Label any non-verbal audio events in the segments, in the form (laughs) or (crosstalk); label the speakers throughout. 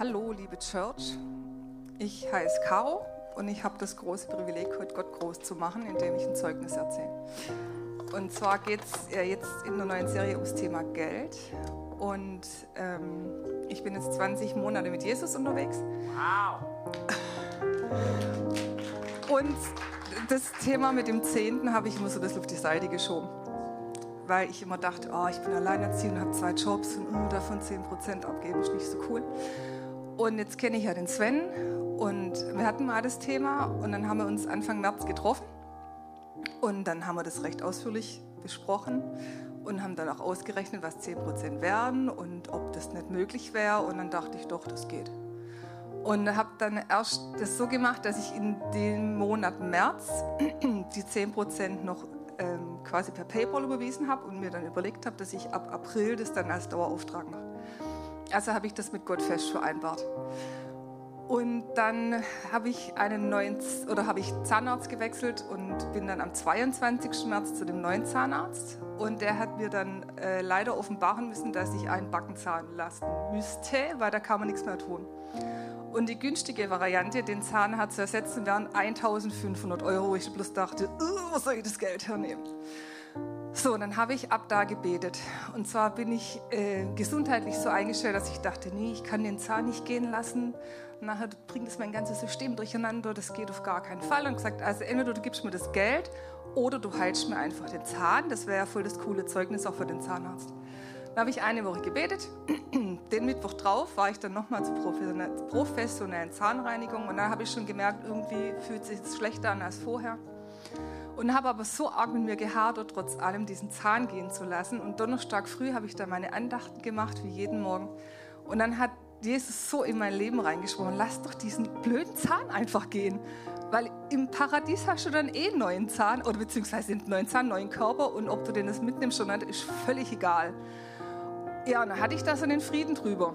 Speaker 1: Hallo, liebe Church. Ich heiße Caro und ich habe das große Privileg, heute Gott groß zu machen, indem ich ein Zeugnis erzähle. Und zwar geht es ja jetzt in der neuen Serie ums Thema Geld. Und ähm, ich bin jetzt 20 Monate mit Jesus unterwegs. Wow! Und das Thema mit dem Zehnten habe ich immer so ein bisschen auf die Seite geschoben. Weil ich immer dachte, oh, ich bin alleinerziehend, habe zwei Jobs und uh, davon 10% abgeben ist nicht so cool. Und jetzt kenne ich ja den Sven. Und wir hatten mal das Thema. Und dann haben wir uns Anfang März getroffen. Und dann haben wir das recht ausführlich besprochen. Und haben dann auch ausgerechnet, was 10% wären und ob das nicht möglich wäre. Und dann dachte ich doch, das geht. Und habe dann erst das so gemacht, dass ich in dem Monat März (clears throat) die 10% noch ähm, quasi per PayPal überwiesen habe und mir dann überlegt habe, dass ich ab April das dann als Dauerauftrag mache. Also habe ich das mit Gott fest vereinbart. Und dann habe ich einen neuen oder habe ich Zahnarzt gewechselt und bin dann am 22. März zu dem neuen Zahnarzt. Und der hat mir dann äh, leider offenbaren müssen, dass ich einen Backenzahn lassen müsste, weil da kann man nichts mehr tun. Und die günstige Variante, den Zahnarzt zu ersetzen, wären 1500 Euro. Ich bloß dachte, uh, wo soll ich das Geld hernehmen? So, dann habe ich ab da gebetet. Und zwar bin ich äh, gesundheitlich so eingestellt, dass ich dachte, nee, ich kann den Zahn nicht gehen lassen. Nachher bringt es mein ganzes System durcheinander. Das geht auf gar keinen Fall. Und gesagt, also entweder du gibst mir das Geld oder du heilst mir einfach den Zahn. Das wäre ja voll das coole Zeugnis auch für den Zahnarzt. Dann habe ich eine Woche gebetet. (clears throat) Den Mittwoch drauf war ich dann nochmal zur professionellen Zahnreinigung. Und dann habe ich schon gemerkt, irgendwie fühlt sich es schlechter an als vorher und habe aber so arg mit mir gehadert, trotz allem diesen Zahn gehen zu lassen. Und Donnerstag früh habe ich dann meine Andachten gemacht, wie jeden Morgen. Und dann hat Jesus so in mein Leben reingesprochen, lass doch diesen blöden Zahn einfach gehen. Weil im Paradies hast du dann eh einen neuen Zahn, oder beziehungsweise einen neuen Zahn, einen neuen Körper. Und ob du den das mitnimmst oder nicht, ist völlig egal. Ja, und dann hatte ich da so einen Frieden drüber.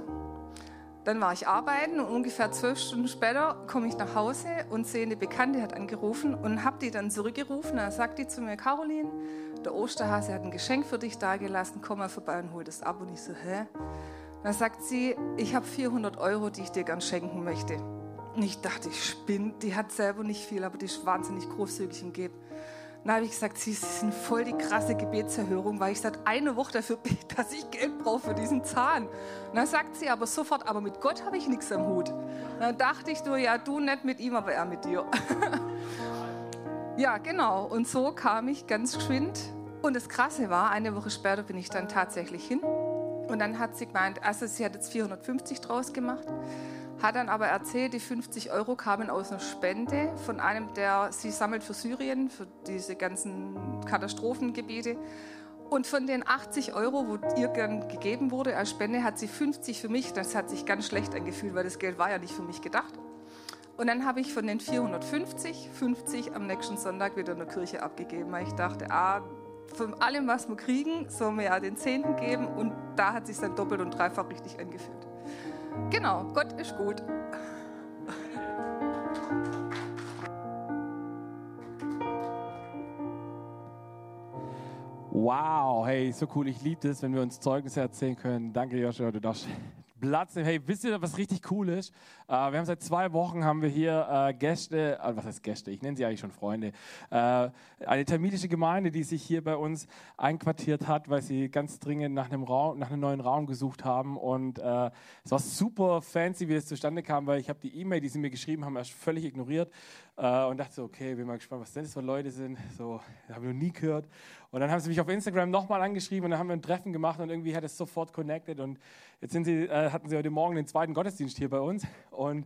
Speaker 1: Dann war ich arbeiten und ungefähr zwölf Stunden später komme ich nach Hause und sehe eine Bekannte hat angerufen und habe die dann zurückgerufen. Da sagt die zu mir, Caroline, der Osterhase hat ein Geschenk für dich dagelassen, komm mal vorbei und hol das ab. Und ich so, hä? Dann sagt sie, ich habe 400 Euro, die ich dir gern schenken möchte. Und ich dachte, ich spinne, die hat selber nicht viel, aber die ist wahnsinnig großzügig und gibt. Dann habe ich gesagt, sie sind voll die krasse Gebetserhörung, weil ich seit einer Woche dafür bete, (laughs) dass ich Geld brauche für diesen Zahn. Und dann sagt sie aber sofort, aber mit Gott habe ich nichts am Hut. dann dachte ich nur, ja, du nicht mit ihm, aber er mit dir. (laughs) ja, genau. Und so kam ich ganz geschwind. Und das Krasse war, eine Woche später bin ich dann tatsächlich hin. Und dann hat sie gemeint, also sie hat jetzt 450 draus gemacht hat dann aber erzählt, die 50 Euro kamen aus einer Spende von einem, der sie sammelt für Syrien, für diese ganzen Katastrophengebiete. Und von den 80 Euro, wo ihr gern gegeben wurde als Spende, hat sie 50 für mich. Das hat sich ganz schlecht angefühlt, weil das Geld war ja nicht für mich gedacht. Und dann habe ich von den 450, 50 am nächsten Sonntag wieder in der Kirche abgegeben, weil ich dachte, ah, von allem, was wir kriegen, sollen wir ja den Zehnten geben. Und da hat sich dann doppelt und dreifach richtig angefühlt. Genau, Gott ist gut.
Speaker 2: Wow, hey, so cool. Ich liebe es, wenn wir uns Zeugnisse erzählen können. Danke, Joshua, du darfst Platz nehmen. Hey, wisst ihr, was richtig cool ist? Äh, wir haben seit zwei Wochen haben wir hier äh, Gäste, äh, was heißt Gäste? Ich nenne sie eigentlich schon Freunde. Äh, eine tamilische Gemeinde, die sich hier bei uns einquartiert hat, weil sie ganz dringend nach einem Raum, nach einem neuen Raum gesucht haben. Und äh, es war super fancy, wie das zustande kam, weil ich habe die E-Mail, die sie mir geschrieben haben, erst völlig ignoriert äh, und dachte so, okay, bin mal gespannt, was denn das für Leute sind. So, habe ich noch nie gehört. Und dann haben sie mich auf Instagram nochmal angeschrieben und dann haben wir ein Treffen gemacht und irgendwie hat es sofort connected. Und jetzt sie, äh, hatten sie heute Morgen den zweiten Gottesdienst hier bei uns. Und,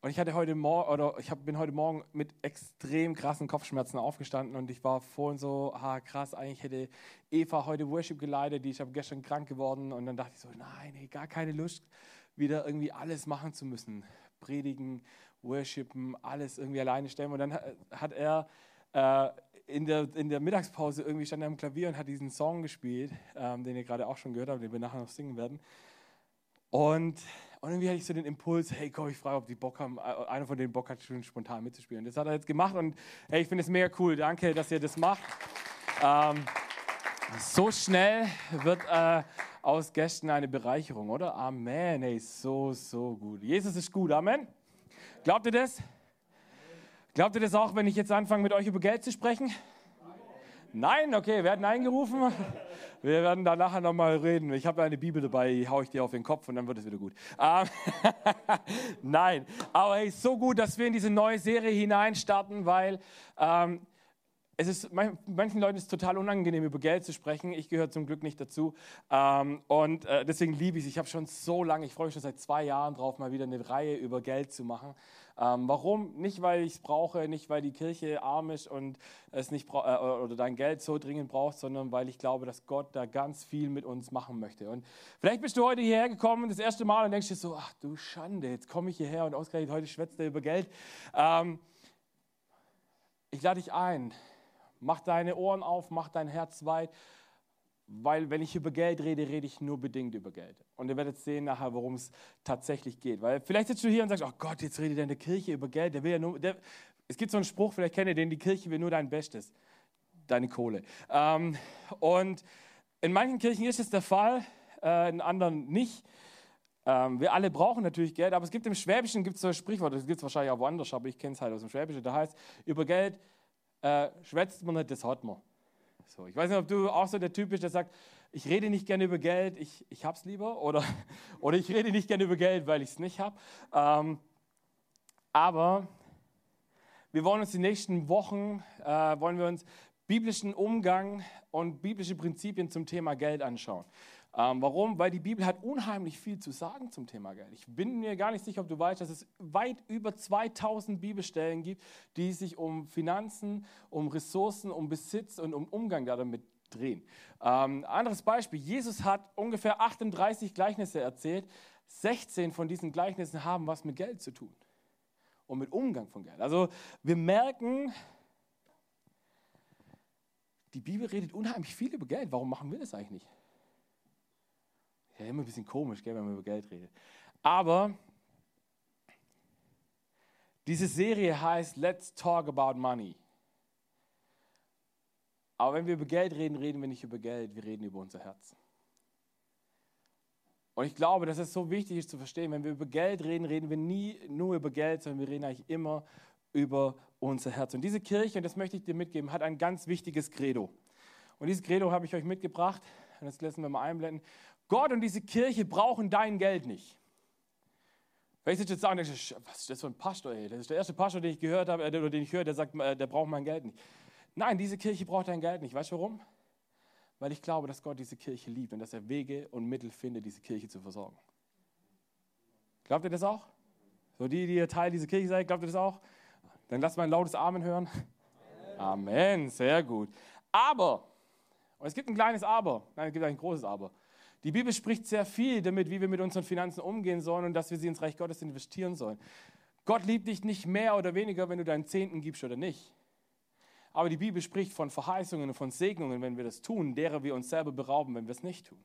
Speaker 2: und ich hatte heute oder ich hab, bin heute Morgen mit extrem krassen Kopfschmerzen aufgestanden und ich war vorhin so, ah krass, eigentlich hätte Eva heute Worship geleitet, die ich habe gestern krank geworden. Und dann dachte ich so, nein, ey, gar keine Lust, wieder irgendwie alles machen zu müssen. Predigen, worshipen, alles irgendwie alleine stemmen. Und dann hat er äh, in, der, in der Mittagspause irgendwie stand er am Klavier und hat diesen Song gespielt, ähm, den ihr gerade auch schon gehört habt, den wir nachher noch singen werden. Und, und irgendwie hatte ich so den Impuls, hey, komm, ich frage, ob die Bock haben, äh, einer von denen Bock hat, schon spontan mitzuspielen. Das hat er jetzt gemacht und hey, ich finde es mega cool. Danke, dass ihr das macht. Ähm, so schnell wird äh, aus Gästen eine Bereicherung, oder? Amen. Hey, so, so gut. Jesus ist gut. Amen. Glaubt ihr das? Glaubt ihr das auch, wenn ich jetzt anfange, mit euch über Geld zu sprechen? Nein, okay, wir werden eingerufen. Wir werden da nachher nochmal reden. Ich habe eine Bibel dabei, die haue ich dir auf den Kopf und dann wird es wieder gut. Ähm, (laughs) Nein, aber es ist so gut, dass wir in diese neue Serie hineinstarten, weil ähm, es ist, manchen Leuten ist es total unangenehm, über Geld zu sprechen. Ich gehöre zum Glück nicht dazu. Ähm, und äh, deswegen liebe ich es. Ich habe schon so lange, ich freue mich schon seit zwei Jahren drauf, mal wieder eine Reihe über Geld zu machen. Ähm, warum? Nicht, weil ich es brauche, nicht, weil die Kirche arm ist und es nicht äh, oder dein Geld so dringend braucht, sondern weil ich glaube, dass Gott da ganz viel mit uns machen möchte. Und vielleicht bist du heute hierher gekommen, das erste Mal, und denkst dir so, ach du Schande, jetzt komme ich hierher und ausgerechnet heute schwätzt er über Geld. Ähm, ich lade dich ein, Mach deine Ohren auf, mach dein Herz weit, weil wenn ich über Geld rede, rede ich nur bedingt über Geld. Und ihr werdet sehen nachher, worum es tatsächlich geht. Weil vielleicht sitzt du hier und sagst, oh Gott, jetzt redet in der Kirche über Geld. Der will ja nur, der, es gibt so einen Spruch, vielleicht kennt ihr den, die Kirche will nur dein Bestes, deine Kohle. Ähm, und in manchen Kirchen ist es der Fall, äh, in anderen nicht. Ähm, wir alle brauchen natürlich Geld, aber es gibt im Schwäbischen gibt es so ein Sprichwort, das gibt es wahrscheinlich auch woanders, aber ich kenne es halt aus dem Schwäbischen, da heißt, über Geld äh, schwätzt man nicht, das hat man. So, ich weiß nicht, ob du auch so der Typ bist, der sagt, ich rede nicht gerne über Geld, ich, ich habe es lieber. Oder, (laughs) oder ich rede nicht gerne über Geld, weil ich es nicht habe. Ähm, aber wir wollen uns die nächsten Wochen, äh, wollen wir uns biblischen Umgang und biblische Prinzipien zum Thema Geld anschauen. Ähm, warum? Weil die Bibel hat unheimlich viel zu sagen zum Thema Geld. Ich bin mir gar nicht sicher, ob du weißt, dass es weit über 2000 Bibelstellen gibt, die sich um Finanzen, um Ressourcen, um Besitz und um Umgang damit drehen. Ähm, anderes Beispiel, Jesus hat ungefähr 38 Gleichnisse erzählt. 16 von diesen Gleichnissen haben was mit Geld zu tun und mit Umgang von Geld. Also wir merken, die Bibel redet unheimlich viel über Geld. Warum machen wir das eigentlich nicht? Ja, immer ein bisschen komisch, gell, wenn man über Geld redet. Aber diese Serie heißt Let's Talk About Money. Aber wenn wir über Geld reden, reden wir nicht über Geld, wir reden über unser Herz. Und ich glaube, dass es so wichtig ist zu verstehen, wenn wir über Geld reden, reden wir nie nur über Geld, sondern wir reden eigentlich immer über unser Herz. Und diese Kirche, und das möchte ich dir mitgeben, hat ein ganz wichtiges Credo. Und dieses Credo habe ich euch mitgebracht. Und das lassen wir mal einblenden. Gott und diese Kirche brauchen dein Geld nicht. Vielleicht ist jetzt sagen, was ist das für ein Pastor? Ey? Das ist der erste Pastor, den ich gehört habe, äh, oder den ich höre, der sagt, äh, der braucht mein Geld nicht. Nein, diese Kirche braucht dein Geld nicht. Weißt du warum? Weil ich glaube, dass Gott diese Kirche liebt und dass er Wege und Mittel findet, diese Kirche zu versorgen. Glaubt ihr das auch? So die, die ihr Teil dieser Kirche seid, glaubt ihr das auch? Dann lasst mal ein lautes Amen hören. Amen, Amen. sehr gut. Aber, und es gibt ein kleines Aber, nein, es gibt ein großes Aber. Die Bibel spricht sehr viel damit, wie wir mit unseren Finanzen umgehen sollen und dass wir sie ins Reich Gottes investieren sollen. Gott liebt dich nicht mehr oder weniger, wenn du deinen Zehnten gibst oder nicht. Aber die Bibel spricht von Verheißungen und von Segnungen, wenn wir das tun, derer wir uns selber berauben, wenn wir es nicht tun.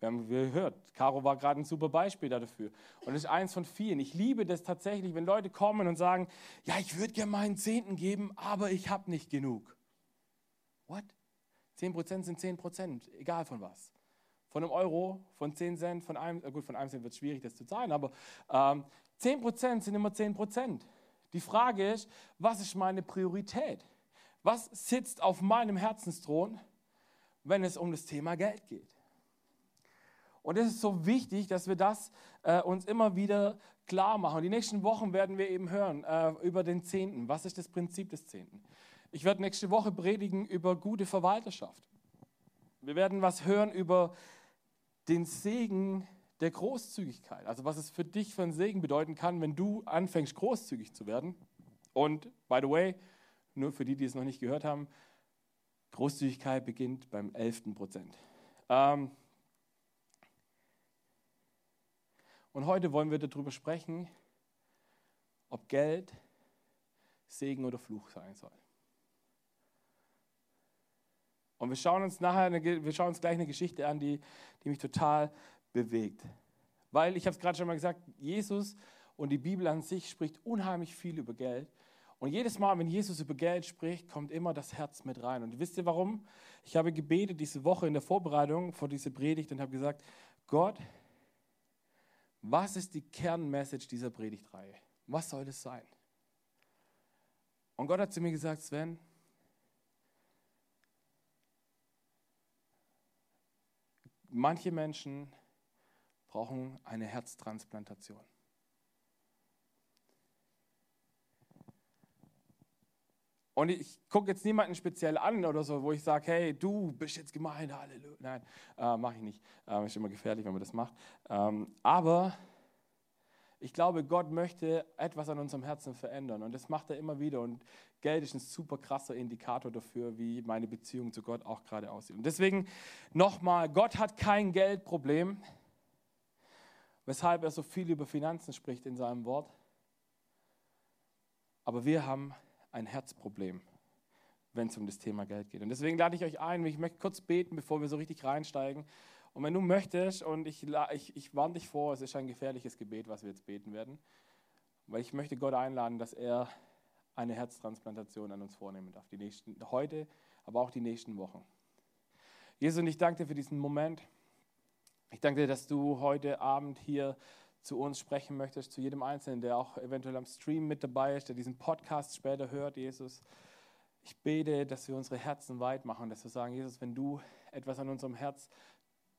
Speaker 2: Wir haben gehört, Caro war gerade ein super Beispiel dafür. Und das ist eins von vielen. Ich liebe das tatsächlich, wenn Leute kommen und sagen, ja, ich würde gerne meinen Zehnten geben, aber ich habe nicht genug. What? 10% sind 10%, egal von was von einem Euro, von 10 Cent, von einem, gut, von einem Cent wird es schwierig, das zu zahlen, aber ähm, 10 Prozent sind immer 10 Prozent. Die Frage ist, was ist meine Priorität? Was sitzt auf meinem Herzensthron, wenn es um das Thema Geld geht? Und es ist so wichtig, dass wir das äh, uns immer wieder klar machen. Die nächsten Wochen werden wir eben hören äh, über den Zehnten. Was ist das Prinzip des Zehnten? Ich werde nächste Woche predigen über gute Verwalterschaft. Wir werden was hören über den Segen der Großzügigkeit. Also was es für dich für einen Segen bedeuten kann, wenn du anfängst, großzügig zu werden. Und, by the way, nur für die, die es noch nicht gehört haben, Großzügigkeit beginnt beim 11. Prozent. Ähm und heute wollen wir darüber sprechen, ob Geld Segen oder Fluch sein soll. Und wir schauen uns nachher, eine, wir schauen uns gleich eine Geschichte an, die, die mich total bewegt. Weil, ich habe es gerade schon mal gesagt, Jesus und die Bibel an sich spricht unheimlich viel über Geld. Und jedes Mal, wenn Jesus über Geld spricht, kommt immer das Herz mit rein. Und wisst ihr warum? Ich habe gebetet diese Woche in der Vorbereitung vor dieser Predigt und habe gesagt, Gott, was ist die Kernmessage dieser Predigtreihe? Was soll das sein? Und Gott hat zu mir gesagt, Sven, manche Menschen brauchen eine Herztransplantation. Und ich gucke jetzt niemanden speziell an oder so, wo ich sage, hey, du bist jetzt gemein, Halleluja. Nein, äh, mache ich nicht. Äh, ist immer gefährlich, wenn man das macht. Ähm, aber ich glaube, Gott möchte etwas an unserem Herzen verändern und das macht er immer wieder. Und Geld ist ein super krasser Indikator dafür, wie meine Beziehung zu Gott auch gerade aussieht. Und deswegen nochmal, Gott hat kein Geldproblem, weshalb er so viel über Finanzen spricht in seinem Wort. Aber wir haben ein Herzproblem, wenn es um das Thema Geld geht. Und deswegen lade ich euch ein, ich möchte kurz beten, bevor wir so richtig reinsteigen. Und wenn du möchtest, und ich, ich, ich warne dich vor, es ist ein gefährliches Gebet, was wir jetzt beten werden, weil ich möchte Gott einladen, dass er eine Herztransplantation an uns vornehmen darf, die nächsten, heute, aber auch die nächsten Wochen. Jesus, und ich danke dir für diesen Moment. Ich danke dir, dass du heute Abend hier zu uns sprechen möchtest, zu jedem Einzelnen, der auch eventuell am Stream mit dabei ist, der diesen Podcast später hört, Jesus. Ich bete, dass wir unsere Herzen weit machen, dass wir sagen, Jesus, wenn du etwas an unserem Herz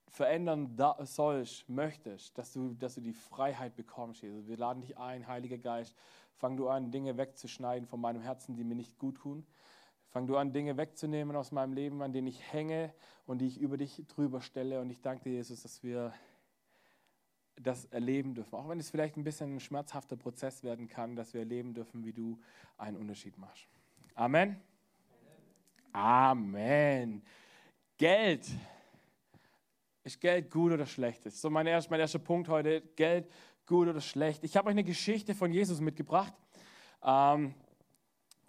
Speaker 2: verändern sollst, möchtest, dass du, dass du die Freiheit bekommst, Jesus. Wir laden dich ein, Heiliger Geist. Fang du an, Dinge wegzuschneiden von meinem Herzen, die mir nicht gut tun. Fang du an, Dinge wegzunehmen aus meinem Leben, an denen ich hänge und die ich über dich drüber stelle. Und ich danke dir, Jesus, dass wir das erleben dürfen. Auch wenn es vielleicht ein bisschen ein schmerzhafter Prozess werden kann, dass wir erleben dürfen, wie du einen Unterschied machst. Amen. Amen. Geld. Ist Geld gut oder schlecht? Das ist so mein erster, mein erster Punkt heute. Geld gut oder schlecht? Ich habe euch eine Geschichte von Jesus mitgebracht. Ähm,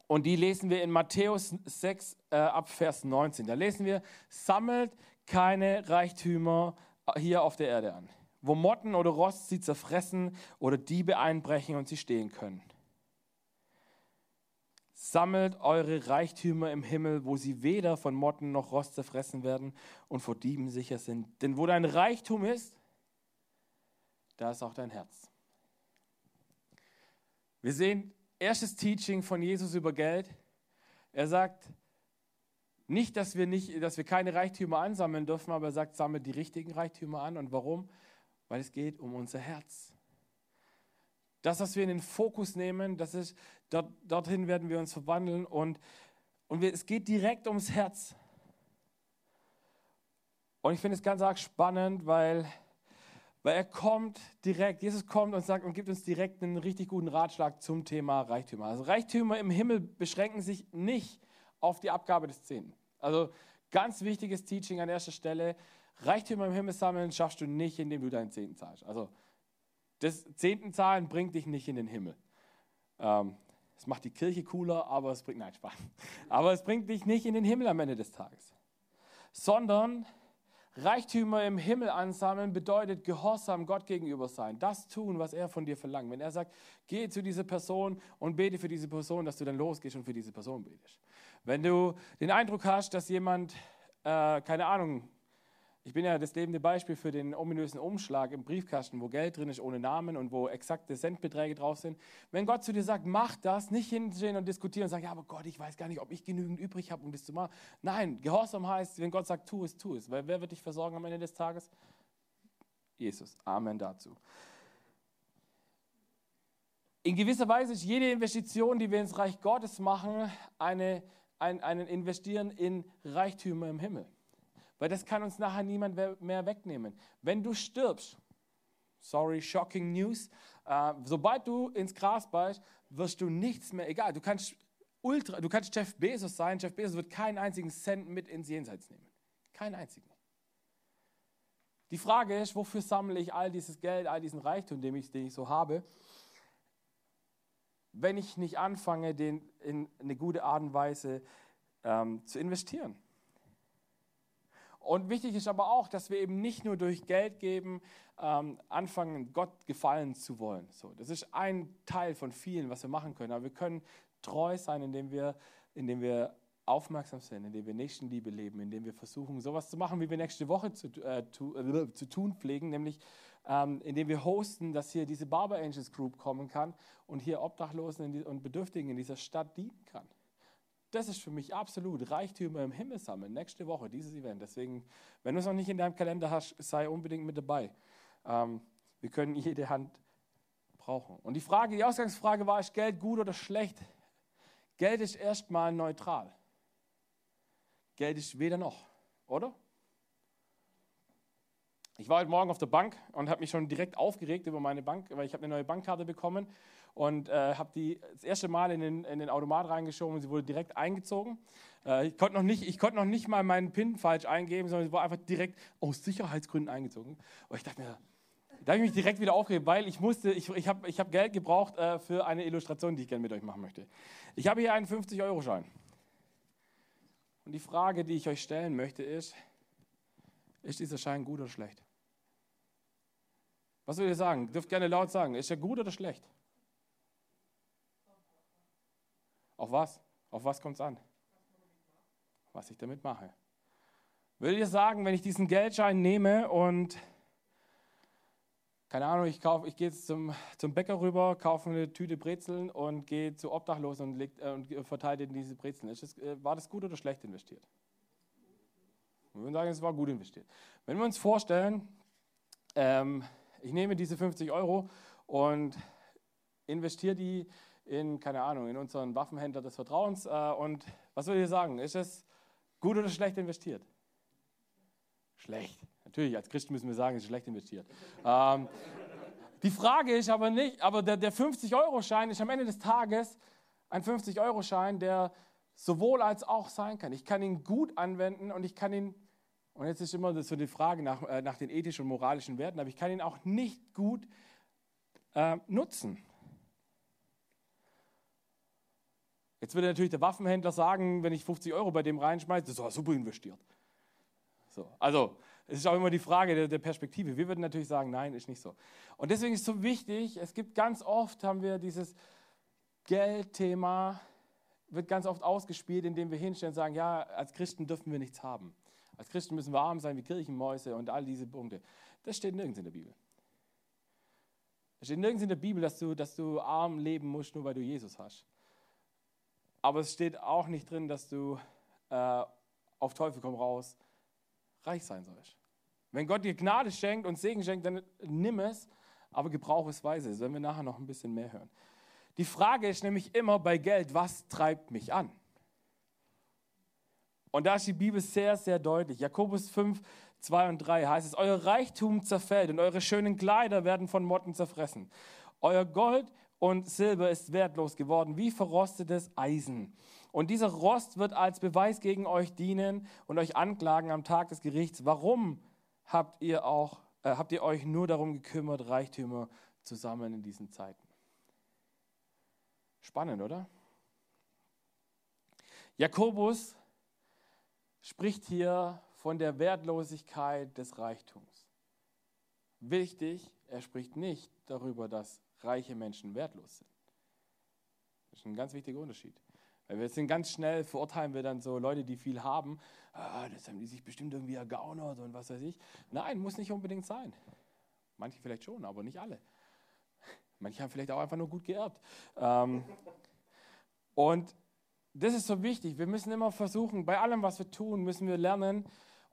Speaker 2: und die lesen wir in Matthäus 6 äh, ab Vers 19. Da lesen wir, sammelt keine Reichtümer hier auf der Erde an wo Motten oder Rost sie zerfressen oder Diebe einbrechen und sie stehen können. Sammelt eure Reichtümer im Himmel, wo sie weder von Motten noch Rost zerfressen werden und vor Dieben sicher sind. Denn wo dein Reichtum ist, da ist auch dein Herz. Wir sehen erstes Teaching von Jesus über Geld. Er sagt nicht, dass wir, nicht, dass wir keine Reichtümer ansammeln dürfen, aber er sagt, sammelt die richtigen Reichtümer an. Und warum? weil es geht um unser Herz. Das, was wir in den Fokus nehmen, das ist, dort, dorthin werden wir uns verwandeln und, und wir, es geht direkt ums Herz. Und ich finde es ganz arg spannend, weil, weil er kommt direkt, Jesus kommt und sagt und gibt uns direkt einen richtig guten Ratschlag zum Thema Reichtümer. Also Reichtümer im Himmel beschränken sich nicht auf die Abgabe des Zehnten. Also ganz wichtiges Teaching an erster Stelle. Reichtümer im Himmel sammeln schaffst du nicht, indem du deinen Zehnten zahlst. Also das Zehnten zahlen bringt dich nicht in den Himmel. Ähm, es macht die Kirche cooler, aber es bringt, nein, Spaß. Aber es bringt dich nicht in den Himmel am Ende des Tages. Sondern Reichtümer im Himmel ansammeln bedeutet Gehorsam Gott gegenüber sein. Das tun, was er von dir verlangt. Wenn er sagt, geh zu dieser Person und bete für diese Person, dass du dann losgehst und für diese Person betest. Wenn du den Eindruck hast, dass jemand, äh, keine Ahnung, ich bin ja das lebende Beispiel für den ominösen Umschlag im Briefkasten, wo Geld drin ist ohne Namen und wo exakte Centbeträge drauf sind. Wenn Gott zu dir sagt, mach das, nicht hinstehen und diskutieren und sagen, ja, aber Gott, ich weiß gar nicht, ob ich genügend übrig habe, um das zu machen. Nein, Gehorsam heißt, wenn Gott sagt, tu es, tu es. Weil wer wird dich versorgen am Ende des Tages? Jesus. Amen dazu. In gewisser Weise ist jede Investition, die wir ins Reich Gottes machen, eine, ein, ein Investieren in Reichtümer im Himmel. Weil das kann uns nachher niemand mehr wegnehmen. Wenn du stirbst, sorry, shocking news, äh, sobald du ins Gras beißt, wirst du nichts mehr, egal, du kannst ultra, du kannst Jeff Bezos sein, Jeff Bezos wird keinen einzigen Cent mit ins Jenseits nehmen. Keinen einzigen. Die Frage ist, wofür sammle ich all dieses Geld, all diesen Reichtum, den ich, den ich so habe, wenn ich nicht anfange, den in eine gute Art und Weise ähm, zu investieren. Und wichtig ist aber auch, dass wir eben nicht nur durch Geld geben ähm, anfangen, Gott gefallen zu wollen. So, das ist ein Teil von vielen, was wir machen können. Aber wir können treu sein, indem wir, indem wir aufmerksam sind, indem wir Nächstenliebe leben, indem wir versuchen, sowas zu machen, wie wir nächste Woche zu, äh, tu, äh, zu tun pflegen, nämlich ähm, indem wir hosten, dass hier diese Barber Angels Group kommen kann und hier Obdachlosen und Bedürftigen in dieser Stadt dienen kann. Das ist für mich absolut Reichtümer im Himmel sammeln. Nächste Woche, dieses Event. Deswegen, wenn du es noch nicht in deinem Kalender hast, sei unbedingt mit dabei. Ähm, wir können jede Hand brauchen. Und die Frage, die Ausgangsfrage war, ist Geld gut oder schlecht? Geld ist erstmal neutral. Geld ist weder noch, oder? Ich war heute Morgen auf der Bank und habe mich schon direkt aufgeregt über meine Bank, weil ich habe eine neue Bankkarte bekommen und äh, habe die das erste Mal in den, in den Automat reingeschoben und sie wurde direkt eingezogen. Äh, ich konnte noch, nicht, konnt noch nicht mal meinen PIN falsch eingeben, sondern sie war einfach direkt aus Sicherheitsgründen eingezogen. Und ich dachte mir, da habe ich mich direkt wieder aufgeregt, weil ich musste, ich, ich habe ich hab Geld gebraucht äh, für eine Illustration, die ich gerne mit euch machen möchte. Ich habe hier einen 50-Euro-Schein. Und die Frage, die ich euch stellen möchte, ist, ist dieser Schein gut oder schlecht? Was würdet ihr sagen? Ihr dürft gerne laut sagen. Ist er gut oder schlecht? Auf was? Auf was kommt es an? Was ich damit mache. Würdet ihr sagen, wenn ich diesen Geldschein nehme und keine Ahnung, ich, ich gehe jetzt zum, zum Bäcker rüber, kaufe eine Tüte Brezeln und gehe zu Obdachlosen und, äh, und verteile ihnen diese Brezeln. Das, äh, war das gut oder schlecht investiert? Wir würden sagen, es war gut investiert. Wenn wir uns vorstellen, ähm, ich nehme diese 50 Euro und investiere die in, keine Ahnung, in unseren Waffenhändler des Vertrauens. Äh, und was würdet ihr sagen? Ist es gut oder schlecht investiert? Schlecht. Natürlich, als Christen müssen wir sagen, es ist schlecht investiert. ähm, die Frage ist aber nicht, aber der, der 50-Euro-Schein ist am Ende des Tages ein 50-Euro-Schein, der sowohl als auch sein kann. Ich kann ihn gut anwenden und ich kann ihn und jetzt ist immer so die Frage nach, äh, nach den ethischen und moralischen Werten, aber ich kann ihn auch nicht gut äh, nutzen. Jetzt würde natürlich der Waffenhändler sagen, wenn ich 50 Euro bei dem reinschmeiße, das war super investiert. So, also, es ist auch immer die Frage der, der, Perspektive. Wir würden natürlich sagen, nein, ist nicht so. Und deswegen ist es so wichtig, es gibt ganz oft, haben wir dieses Geldthema, wird ganz oft ausgespielt, indem wir hinstellen und sagen, ja, als Christen dürfen wir nichts haben. Als Christen müssen wir arm sein wie Kirchenmäuse und all diese Punkte. Das steht nirgends in der Bibel. Es steht nirgends in der Bibel, dass du, dass du arm leben musst, nur weil du Jesus hast. Aber es steht auch nicht drin, dass du äh, auf Teufel komm raus reich sein sollst. Wenn Gott dir Gnade schenkt und Segen schenkt, dann nimm es, aber gebrauche es weise. Das werden wir nachher noch ein bisschen mehr hören. Die Frage ist nämlich immer bei Geld, was treibt mich an? Und da ist die Bibel sehr, sehr deutlich. Jakobus 5, 2 und 3 heißt es, euer Reichtum zerfällt und eure schönen Kleider werden von Motten zerfressen. Euer Gold und Silber ist wertlos geworden, wie verrostetes Eisen. Und dieser Rost wird als Beweis gegen euch dienen und euch anklagen am Tag des Gerichts. Warum habt ihr, auch, äh, habt ihr euch nur darum gekümmert, Reichtümer zu sammeln in diesen Zeiten? Spannend, oder? Jakobus spricht hier von der Wertlosigkeit des Reichtums. Wichtig, er spricht nicht darüber, dass reiche Menschen wertlos sind. Das ist ein ganz wichtiger Unterschied. Weil wir sind ganz schnell, verurteilen wir dann so Leute, die viel haben, ah, das haben die sich bestimmt irgendwie ergaunert und was weiß ich. Nein, muss nicht unbedingt sein. Manche vielleicht schon, aber nicht alle. Manche haben vielleicht auch einfach nur gut geerbt. Ähm, und das ist so wichtig. Wir müssen immer versuchen, bei allem, was wir tun, müssen wir lernen.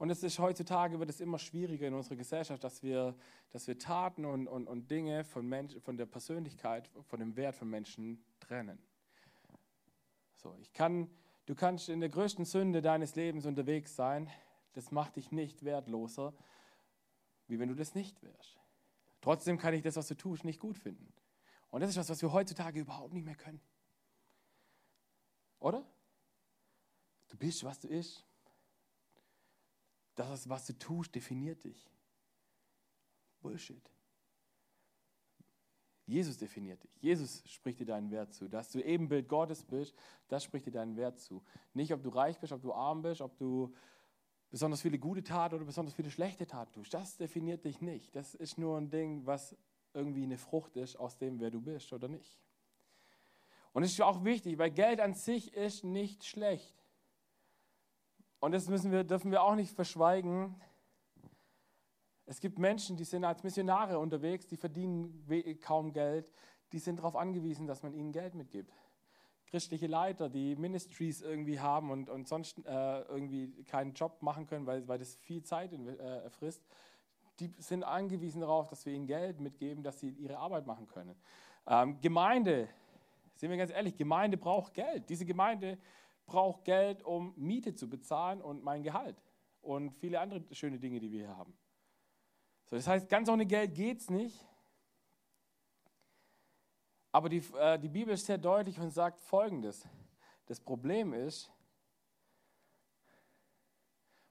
Speaker 2: Und es ist heutzutage wird es immer schwieriger in unserer Gesellschaft, dass wir, dass wir Taten und, und, und Dinge von, Mensch, von der Persönlichkeit, von dem Wert von Menschen trennen. So, ich kann, du kannst in der größten Sünde deines Lebens unterwegs sein. Das macht dich nicht wertloser, wie wenn du das nicht wärst. Trotzdem kann ich das, was du tust, nicht gut finden. Und das ist was, was wir heutzutage überhaupt nicht mehr können. Oder? Du bist, was du bist. Das, was du tust, definiert dich. Bullshit. Jesus definiert dich. Jesus spricht dir deinen Wert zu. Dass du Ebenbild Gottes bist, das spricht dir deinen Wert zu. Nicht, ob du reich bist, ob du arm bist, ob du besonders viele gute Taten oder besonders viele schlechte Taten tust. Das definiert dich nicht. Das ist nur ein Ding, was irgendwie eine Frucht ist aus dem, wer du bist oder nicht. Und es ist auch wichtig, weil Geld an sich ist nicht schlecht. Und das müssen wir, dürfen wir auch nicht verschweigen. Es gibt Menschen, die sind als Missionare unterwegs, die verdienen kaum Geld, die sind darauf angewiesen, dass man ihnen Geld mitgibt. Christliche Leiter, die Ministries irgendwie haben und, und sonst äh, irgendwie keinen Job machen können, weil, weil das viel Zeit in, äh, frisst, die sind angewiesen darauf, dass wir ihnen Geld mitgeben, dass sie ihre Arbeit machen können. Ähm, Gemeinde, sind wir ganz ehrlich, Gemeinde braucht Geld. Diese Gemeinde braucht Geld, um Miete zu bezahlen und mein Gehalt und viele andere schöne Dinge, die wir hier haben. So, das heißt, ganz ohne Geld geht es nicht. Aber die, äh, die Bibel ist sehr deutlich und sagt Folgendes. Das Problem ist,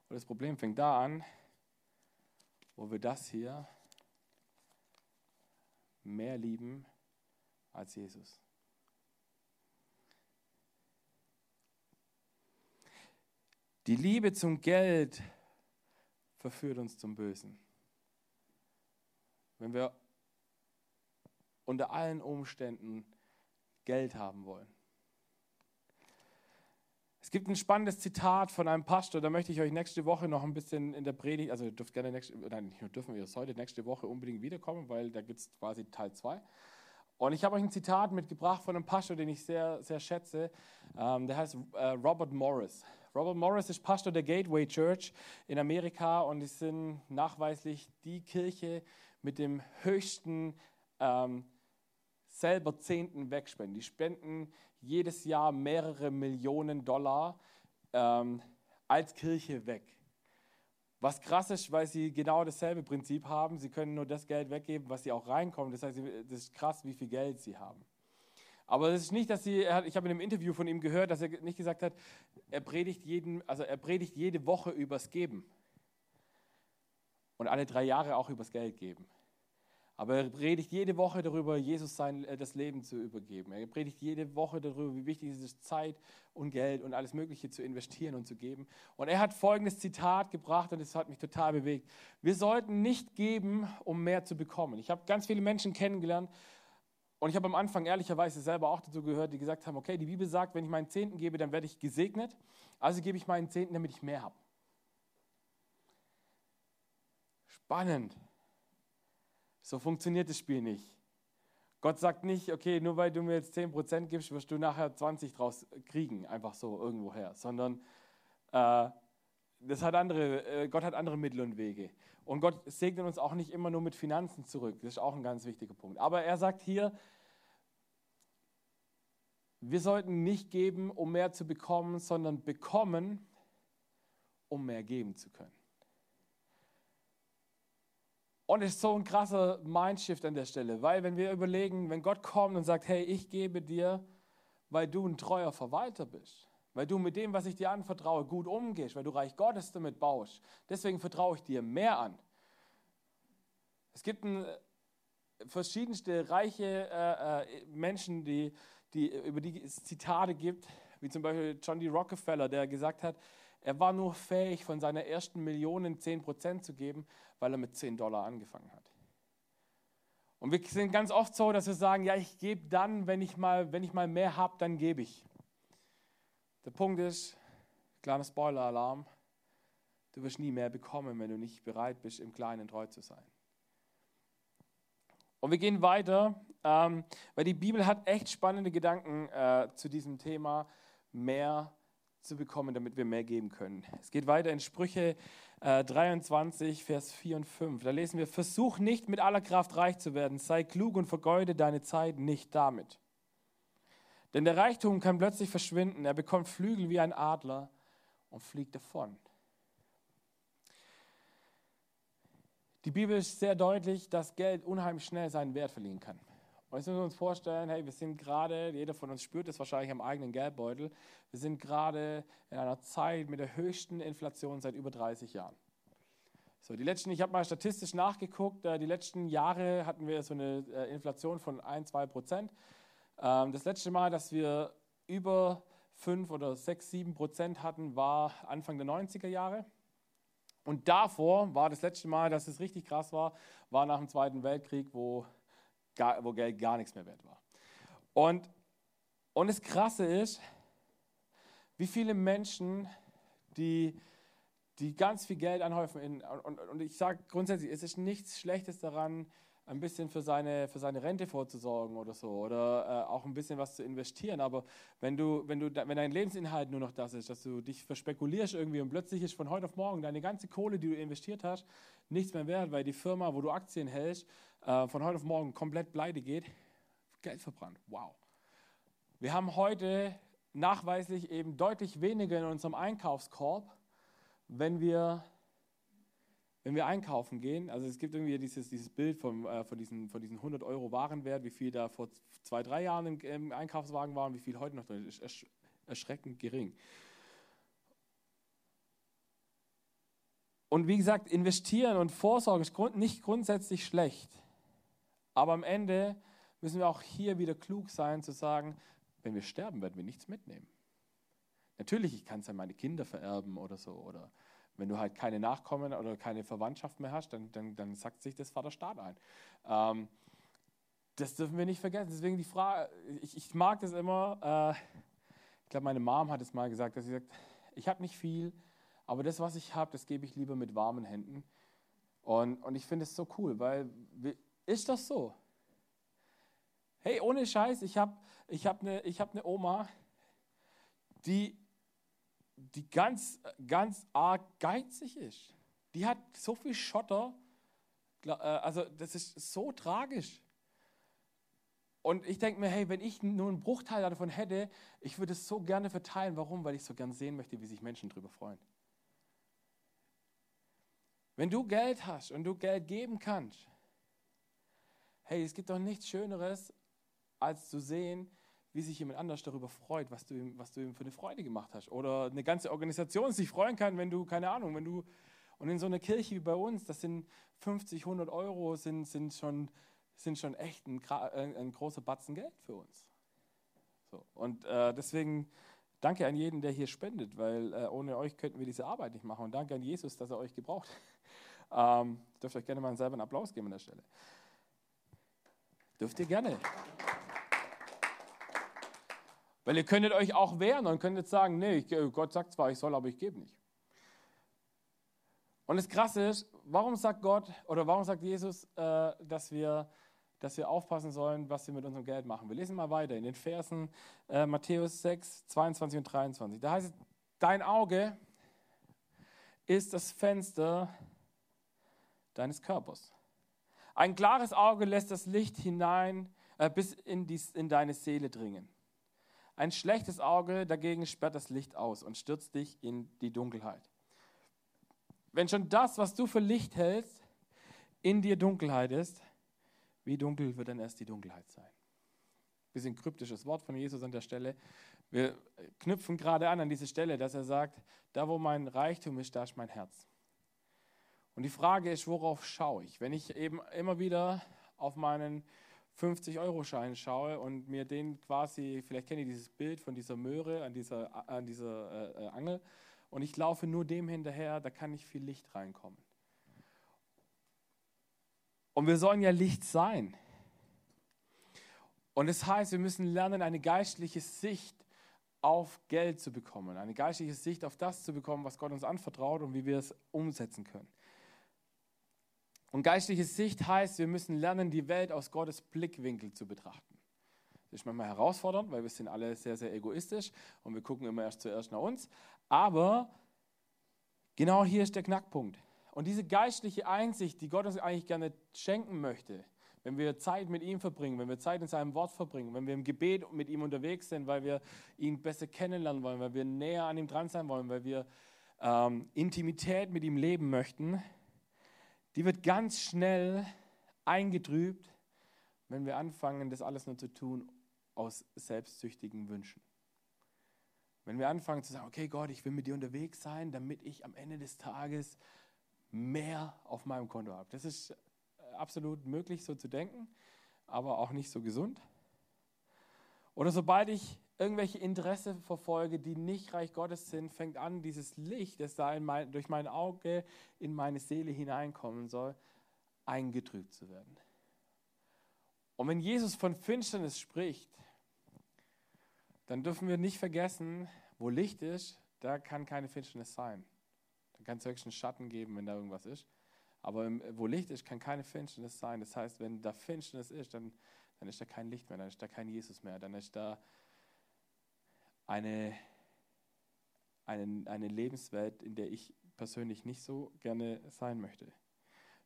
Speaker 2: und das Problem fängt da an, wo wir das hier mehr lieben als Jesus. Die Liebe zum Geld verführt uns zum Bösen. Wenn wir unter allen Umständen Geld haben wollen. Es gibt ein spannendes Zitat von einem Pastor, da möchte ich euch nächste Woche noch ein bisschen in der Predigt, also ihr dürft gerne nächste, nein, nicht nur dürfen wir es heute, nächste Woche unbedingt wiederkommen, weil da gibt es quasi Teil 2. Und ich habe euch ein Zitat mitgebracht von einem Pastor, den ich sehr, sehr schätze. Ähm, der heißt äh, Robert Morris. Robert Morris ist Pastor der Gateway Church in Amerika und die sind nachweislich die Kirche mit dem höchsten ähm, selber Zehnten wegspenden. Die spenden jedes Jahr mehrere Millionen Dollar ähm, als Kirche weg. Was krass ist, weil sie genau dasselbe Prinzip haben. Sie können nur das Geld weggeben, was sie auch reinkommt. Das heißt, das ist krass, wie viel Geld sie haben. Aber es ist nicht, dass sie, ich habe in einem Interview von ihm gehört, dass er nicht gesagt hat, er predigt, jeden, also er predigt jede Woche übers Geben. Und alle drei Jahre auch übers Geld geben. Aber er predigt jede Woche darüber, Jesus sein, äh, das Leben zu übergeben. Er predigt jede Woche darüber, wie wichtig es ist, Zeit und Geld und alles Mögliche zu investieren und zu geben. Und er hat folgendes Zitat gebracht und das hat mich total bewegt. Wir sollten nicht geben, um mehr zu bekommen. Ich habe ganz viele Menschen kennengelernt und ich habe am Anfang ehrlicherweise selber auch dazu gehört, die gesagt haben, okay, die Bibel sagt, wenn ich meinen Zehnten gebe, dann werde ich gesegnet. Also gebe ich meinen Zehnten, damit ich mehr habe. Spannend. So funktioniert das Spiel nicht. Gott sagt nicht, okay, nur weil du mir jetzt 10% gibst, wirst du nachher 20 draus kriegen, einfach so irgendwoher, sondern äh, das hat andere, äh, Gott hat andere Mittel und Wege. Und Gott segnet uns auch nicht immer nur mit Finanzen zurück. Das ist auch ein ganz wichtiger Punkt. Aber er sagt hier, wir sollten nicht geben, um mehr zu bekommen, sondern bekommen, um mehr geben zu können. Und es ist so ein krasser Mindshift an der Stelle, weil wenn wir überlegen, wenn Gott kommt und sagt, hey, ich gebe dir, weil du ein treuer Verwalter bist, weil du mit dem, was ich dir anvertraue, gut umgehst, weil du Reich Gottes damit baust, deswegen vertraue ich dir mehr an. Es gibt ein, verschiedenste reiche äh, äh, Menschen, die, die, über die es Zitate gibt, wie zum Beispiel John D. Rockefeller, der gesagt hat, er war nur fähig, von seiner ersten Million 10% zu geben, weil er mit 10 Dollar angefangen hat. Und wir sind ganz oft so, dass wir sagen, ja, ich gebe dann, wenn ich mal, wenn ich mal mehr habe, dann gebe ich. Der Punkt ist, kleiner Spoiler-Alarm, du wirst nie mehr bekommen, wenn du nicht bereit bist, im Kleinen treu zu sein. Und wir gehen weiter, ähm, weil die Bibel hat echt spannende Gedanken äh, zu diesem Thema, mehr zu bekommen, damit wir mehr geben können. Es geht weiter in Sprüche äh, 23, Vers 4 und 5. Da lesen wir, versuch nicht mit aller Kraft reich zu werden, sei klug und vergeude deine Zeit nicht damit. Denn der Reichtum kann plötzlich verschwinden, er bekommt Flügel wie ein Adler und fliegt davon. Die Bibel ist sehr deutlich, dass Geld unheimlich schnell seinen Wert verlieren kann. Und jetzt müssen wir uns vorstellen, hey, wir sind gerade, jeder von uns spürt das wahrscheinlich am eigenen Geldbeutel, wir sind gerade in einer Zeit mit der höchsten Inflation seit über 30 Jahren. So, die letzten, ich habe mal statistisch nachgeguckt, äh, die letzten Jahre hatten wir so eine äh, Inflation von 1, 2 Prozent. Ähm, das letzte Mal, dass wir über 5 oder 6, 7 Prozent hatten, war Anfang der 90er Jahre. Und davor war das letzte Mal, dass es richtig krass war, war nach dem Zweiten Weltkrieg, wo gar, wo Geld gar nichts mehr wert war. Und Und das Krasse ist, wie viele Menschen, die, die ganz viel Geld anhäufen, in, und, und ich sage grundsätzlich, es ist nichts Schlechtes daran, ein bisschen für seine, für seine Rente vorzusorgen oder so oder äh, auch ein bisschen was zu investieren. Aber wenn, du, wenn, du, wenn dein Lebensinhalt nur noch das ist, dass du dich verspekulierst irgendwie und plötzlich ist von heute auf morgen deine ganze Kohle, die du investiert hast, nichts mehr wert, weil die Firma, wo du Aktien hältst, äh, von heute auf morgen komplett pleite geht, Geld verbrannt. Wow. Wir haben heute nachweislich eben deutlich weniger in unserem Einkaufskorb, wenn wir wenn wir einkaufen gehen, also es gibt irgendwie dieses, dieses Bild von, äh, von, diesen, von diesen 100 Euro Warenwert, wie viel da vor zwei, drei Jahren im, im Einkaufswagen war und wie viel heute noch drin ist, ersch erschreckend gering. Und wie gesagt, investieren und Vorsorge ist grund nicht grundsätzlich schlecht. Aber am Ende müssen wir auch hier wieder klug sein, zu sagen, wenn wir sterben, werden wir nichts mitnehmen. Natürlich, ich kann es an meine Kinder vererben oder so, oder wenn du halt keine Nachkommen oder keine Verwandtschaft mehr hast, dann, dann, dann sagt sich das Vaterstaat ein. Ähm, das dürfen wir nicht vergessen. Deswegen die Frage, ich, ich mag das immer. Äh, ich glaube, meine Mom hat es mal gesagt, dass sie sagt, ich habe nicht viel, aber das, was ich habe, das gebe ich lieber mit warmen Händen. Und, und ich finde es so cool, weil ist das so? Hey, ohne Scheiß, ich habe ich hab eine hab ne Oma, die die ganz, ganz arg geizig ist. Die hat so viel Schotter, äh, also das ist so tragisch. Und ich denke mir, hey, wenn ich nur einen Bruchteil davon hätte, ich würde es so gerne verteilen. Warum? Weil ich so gerne sehen möchte, wie sich Menschen darüber freuen. Wenn du Geld hast und du Geld geben kannst, hey, es gibt doch nichts Schöneres, als zu sehen, wie sich jemand anders darüber freut, was du, ihm, was du ihm für eine Freude gemacht hast. Oder eine ganze Organisation sich freuen kann, wenn du, keine Ahnung, wenn du, und in so einer Kirche wie bei uns, das sind 50, 100 Euro, sind, sind, schon, sind schon echt ein, äh, ein großer Batzen Geld für uns. So, und äh, deswegen danke an jeden, der hier spendet, weil äh, ohne euch könnten wir diese Arbeit nicht machen. Und danke an Jesus, dass er euch gebraucht. (laughs) ähm, dürft euch gerne mal selber einen Applaus geben an der Stelle. Dürft ihr gerne. Weil ihr könntet euch auch wehren und könntet sagen, nee, äh, Gott sagt zwar, ich soll, aber ich gebe nicht. Und das Krasse ist, warum sagt Gott oder warum sagt Jesus, äh, dass, wir, dass wir aufpassen sollen, was wir mit unserem Geld machen? Wir lesen mal weiter in den Versen äh, Matthäus 6, 22 und 23. Da heißt es, dein Auge ist das Fenster deines Körpers. Ein klares Auge lässt das Licht hinein äh, bis in, die, in deine Seele dringen. Ein schlechtes Auge dagegen sperrt das Licht aus und stürzt dich in die Dunkelheit. Wenn schon das, was du für Licht hältst, in dir Dunkelheit ist, wie dunkel wird dann erst die Dunkelheit sein? Bisschen kryptisches Wort von Jesus an der Stelle. Wir knüpfen gerade an an diese Stelle, dass er sagt, da wo mein Reichtum ist, da ist mein Herz. Und die Frage ist, worauf schaue ich? Wenn ich eben immer wieder auf meinen 50-Euro-Schein schaue und mir den quasi, vielleicht kenne ich dieses Bild von dieser Möhre an dieser, an dieser äh, äh, Angel, und ich laufe nur dem hinterher, da kann nicht viel Licht reinkommen. Und wir sollen ja Licht sein. Und das heißt, wir müssen lernen, eine geistliche Sicht auf Geld zu bekommen, eine geistliche Sicht auf das zu bekommen, was Gott uns anvertraut und wie wir es umsetzen können. Und geistliche Sicht heißt, wir müssen lernen, die Welt aus Gottes Blickwinkel zu betrachten. Das ist manchmal herausfordernd, weil wir sind alle sehr, sehr egoistisch und wir gucken immer erst zuerst nach uns. Aber genau hier ist der Knackpunkt. Und diese geistliche Einsicht, die Gott uns eigentlich gerne schenken möchte, wenn wir Zeit mit ihm verbringen, wenn wir Zeit in seinem Wort verbringen, wenn wir im Gebet mit ihm unterwegs sind, weil wir ihn besser kennenlernen wollen, weil wir näher an ihm dran sein wollen, weil wir ähm, Intimität mit ihm leben möchten, die wird ganz schnell eingetrübt, wenn wir anfangen, das alles nur zu tun aus selbstsüchtigen Wünschen. Wenn wir anfangen zu sagen, okay Gott, ich will mit dir unterwegs sein, damit ich am Ende des Tages mehr auf meinem Konto habe. Das ist absolut möglich, so zu denken, aber auch nicht so gesund. Oder sobald ich irgendwelche Interesse verfolge, die nicht Reich Gottes sind, fängt an, dieses Licht, das da mein, durch mein Auge in meine Seele hineinkommen soll, eingetrübt zu werden. Und wenn Jesus von Finsternis spricht, dann dürfen wir nicht vergessen, wo Licht ist, da kann keine Finsternis sein. Da kann es höchstens Schatten geben, wenn da irgendwas ist. Aber wo Licht ist, kann keine Finsternis sein. Das heißt, wenn da Finsternis ist, dann, dann ist da kein Licht mehr, dann ist da kein Jesus mehr, dann ist da eine, eine, eine Lebenswelt, in der ich persönlich nicht so gerne sein möchte.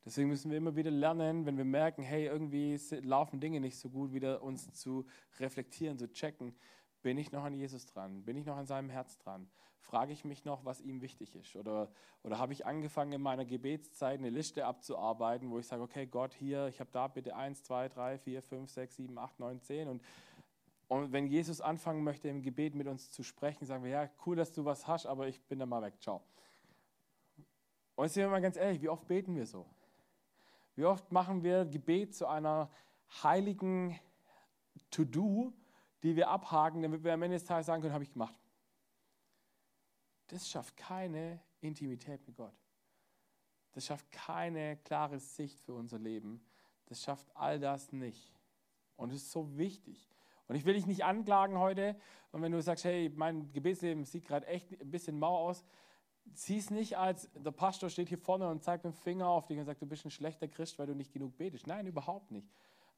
Speaker 2: Deswegen müssen wir immer wieder lernen, wenn wir merken, hey, irgendwie laufen Dinge nicht so gut, wieder uns zu reflektieren, zu checken, bin ich noch an Jesus dran? Bin ich noch an seinem Herz dran? Frage ich mich noch, was ihm wichtig ist? Oder, oder habe ich angefangen, in meiner Gebetszeit eine Liste abzuarbeiten, wo ich sage, okay, Gott, hier, ich habe da bitte 1, 2, 3, 4, 5, 6, 7, 8, 9, 10. Und, und wenn Jesus anfangen möchte, im Gebet mit uns zu sprechen, sagen wir, ja, cool, dass du was hast, aber ich bin da mal weg, ciao. Und jetzt sind wir mal ganz ehrlich, wie oft beten wir so? Wie oft machen wir Gebet zu einer heiligen To-Do, die wir abhaken, damit wir am Ende des Tages sagen können, habe ich gemacht. Das schafft keine Intimität mit Gott. Das schafft keine klare Sicht für unser Leben. Das schafft all das nicht. Und es ist so wichtig. Und ich will dich nicht anklagen heute. Und wenn du sagst, hey, mein Gebetsleben sieht gerade echt ein bisschen mau aus, sieh es nicht als, der Pastor steht hier vorne und zeigt mit dem Finger auf dich und sagt, du bist ein schlechter Christ, weil du nicht genug betest. Nein, überhaupt nicht.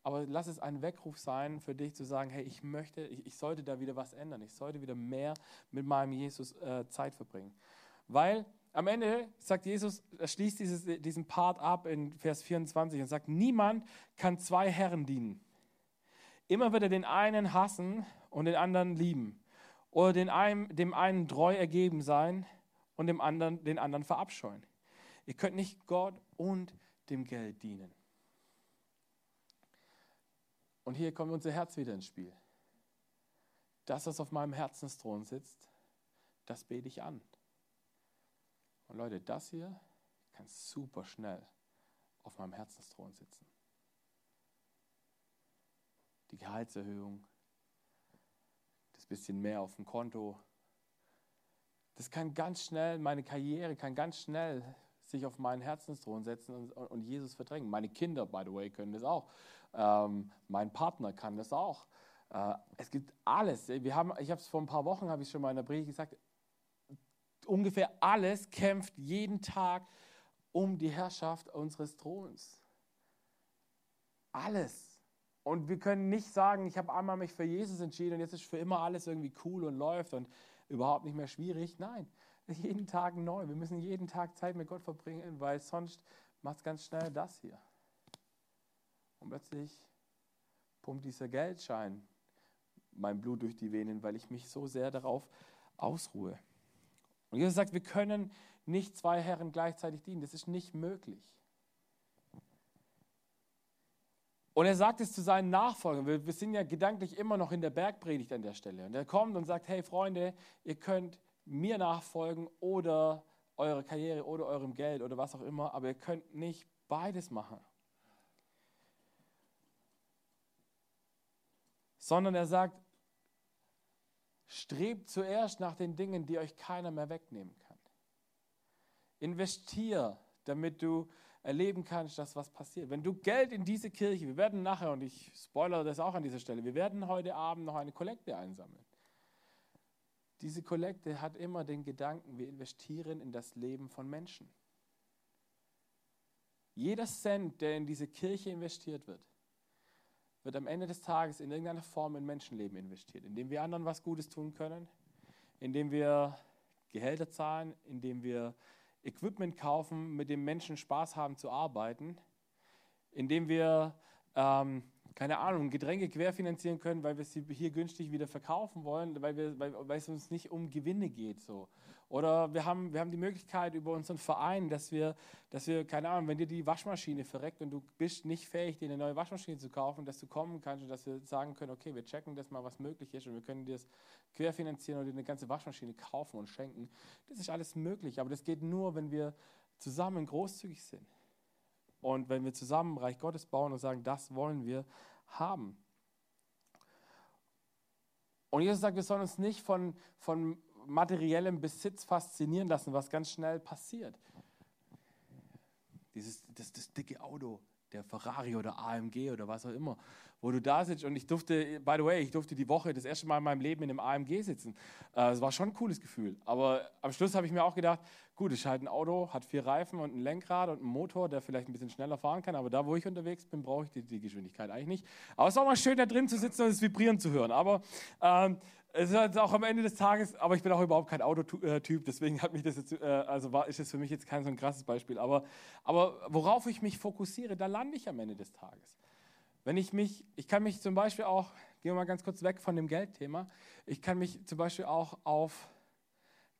Speaker 2: Aber lass es ein Weckruf sein für dich zu sagen, hey, ich möchte, ich, ich sollte da wieder was ändern. Ich sollte wieder mehr mit meinem Jesus äh, Zeit verbringen. Weil am Ende sagt Jesus, er schließt dieses, diesen Part ab in Vers 24 und sagt, niemand kann zwei Herren dienen. Immer wird er den einen hassen und den anderen lieben. Oder den einen, dem einen treu ergeben sein und dem anderen, den anderen verabscheuen. Ihr könnt nicht Gott und dem Geld dienen. Und hier kommt unser Herz wieder ins Spiel. Das, was auf meinem Herzensthron sitzt, das bete ich an. Und Leute, das hier kann super schnell auf meinem Herzensthron sitzen. Die Gehaltserhöhung, das bisschen mehr auf dem Konto, das kann ganz schnell, meine Karriere kann ganz schnell sich auf meinen Herzensthron setzen und, und Jesus verdrängen. Meine Kinder, by the way, können das auch. Ähm, mein Partner kann das auch. Äh, es gibt alles. Wir haben, ich habe es vor ein paar Wochen, habe ich schon mal in der Predigt gesagt, ungefähr alles kämpft jeden Tag um die Herrschaft unseres Throns. Alles. Und wir können nicht sagen, ich habe einmal mich für Jesus entschieden und jetzt ist für immer alles irgendwie cool und läuft und überhaupt nicht mehr schwierig. Nein, (laughs) jeden Tag neu. Wir müssen jeden Tag Zeit mit Gott verbringen, weil sonst macht es ganz schnell das hier. Und plötzlich pumpt dieser Geldschein mein Blut durch die Venen, weil ich mich so sehr darauf ausruhe. Und Jesus sagt, wir können nicht zwei Herren gleichzeitig dienen. Das ist nicht möglich. Und er sagt es zu seinen Nachfolgern. Wir, wir sind ja gedanklich immer noch in der Bergpredigt an der Stelle. Und er kommt und sagt, hey Freunde, ihr könnt mir nachfolgen oder eurer Karriere oder eurem Geld oder was auch immer, aber ihr könnt nicht beides machen. sondern er sagt, strebt zuerst nach den Dingen, die euch keiner mehr wegnehmen kann. Investier, damit du erleben kannst, dass was passiert. Wenn du Geld in diese Kirche, wir werden nachher, und ich spoilere das auch an dieser Stelle, wir werden heute Abend noch eine Kollekte einsammeln. Diese Kollekte hat immer den Gedanken, wir investieren in das Leben von Menschen. Jeder Cent, der in diese Kirche investiert wird, wird am Ende des Tages in irgendeiner Form in Menschenleben investiert, indem wir anderen was Gutes tun können, indem wir Gehälter zahlen, indem wir Equipment kaufen, mit dem Menschen Spaß haben zu arbeiten, indem wir ähm, keine Ahnung, Getränke querfinanzieren können, weil wir sie hier günstig wieder verkaufen wollen, weil, wir, weil, weil es uns nicht um Gewinne geht. So. Oder wir haben, wir haben die Möglichkeit über unseren Verein, dass wir, dass wir, keine Ahnung, wenn dir die Waschmaschine verreckt und du bist nicht fähig, dir eine neue Waschmaschine zu kaufen, dass du kommen kannst und dass wir sagen können, okay, wir checken das mal, was möglich ist und wir können dir das querfinanzieren oder dir eine ganze Waschmaschine kaufen und schenken. Das ist alles möglich, aber das geht nur, wenn wir zusammen großzügig sind. Und wenn wir zusammen Reich Gottes bauen und sagen, das wollen wir haben. Und Jesus sagt, wir sollen uns nicht von, von materiellem Besitz faszinieren lassen, was ganz schnell passiert. Dieses, das, das dicke Auto, der Ferrari oder AMG oder was auch immer, wo du da sitzt. Und ich durfte, by the way, ich durfte die Woche das erste Mal in meinem Leben in einem AMG sitzen. Es war schon ein cooles Gefühl. Aber am Schluss habe ich mir auch gedacht, gut, es ist halt ein Auto, hat vier Reifen und ein Lenkrad und einen Motor, der vielleicht ein bisschen schneller fahren kann. Aber da, wo ich unterwegs bin, brauche ich die, die Geschwindigkeit eigentlich nicht. Aber es ist auch mal schön, da drin zu sitzen und es vibrieren zu hören. Aber ähm, es ist halt auch am Ende des Tages, aber ich bin auch überhaupt kein Autotyp, deswegen hat mich das jetzt, äh, also war, ist es für mich jetzt kein so ein krasses Beispiel. Aber, aber worauf ich mich fokussiere, da lande ich am Ende des Tages. Wenn ich mich, ich kann mich zum Beispiel auch, gehen wir mal ganz kurz weg von dem Geldthema, ich kann mich zum Beispiel auch auf